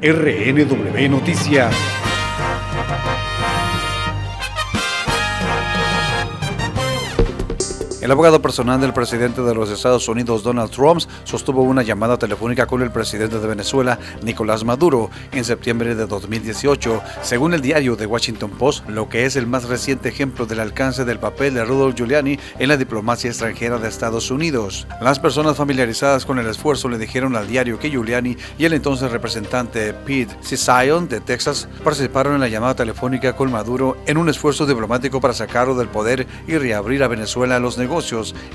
RNW Noticias. El abogado personal del presidente de los Estados Unidos, Donald Trump, sostuvo una llamada telefónica con el presidente de Venezuela, Nicolás Maduro, en septiembre de 2018, según el diario The Washington Post, lo que es el más reciente ejemplo del alcance del papel de Rudolph Giuliani en la diplomacia extranjera de Estados Unidos. Las personas familiarizadas con el esfuerzo le dijeron al diario que Giuliani y el entonces representante Pete Cision de Texas participaron en la llamada telefónica con Maduro en un esfuerzo diplomático para sacarlo del poder y reabrir a Venezuela a los negocios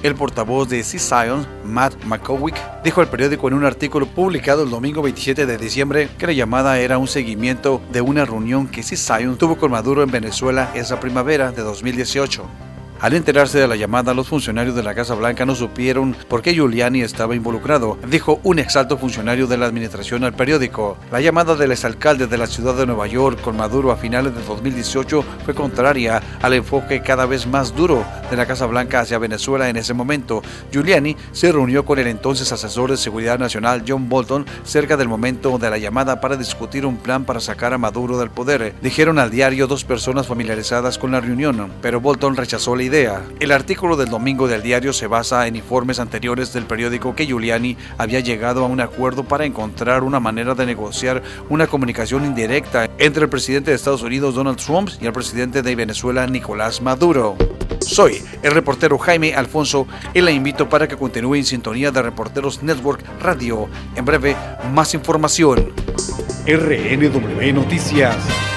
el portavoz de C-Science, Matt McCowick, dijo al periódico en un artículo publicado el domingo 27 de diciembre que la llamada era un seguimiento de una reunión que C-Science tuvo con Maduro en Venezuela esa primavera de 2018. Al enterarse de la llamada, los funcionarios de la Casa Blanca no supieron por qué Giuliani estaba involucrado, dijo un exalto funcionario de la administración al periódico. La llamada del exalcalde de la ciudad de Nueva York con Maduro a finales de 2018 fue contraria al enfoque cada vez más duro de la Casa Blanca hacia Venezuela en ese momento. Giuliani se reunió con el entonces asesor de seguridad nacional John Bolton cerca del momento de la llamada para discutir un plan para sacar a Maduro del poder. Dijeron al diario dos personas familiarizadas con la reunión, pero Bolton rechazó la el artículo del domingo del diario se basa en informes anteriores del periódico que Giuliani había llegado a un acuerdo para encontrar una manera de negociar una comunicación indirecta entre el presidente de Estados Unidos Donald Trump y el presidente de Venezuela Nicolás Maduro. Soy el reportero Jaime Alfonso y la invito para que continúe en sintonía de Reporteros Network Radio. En breve, más información. RNW Noticias.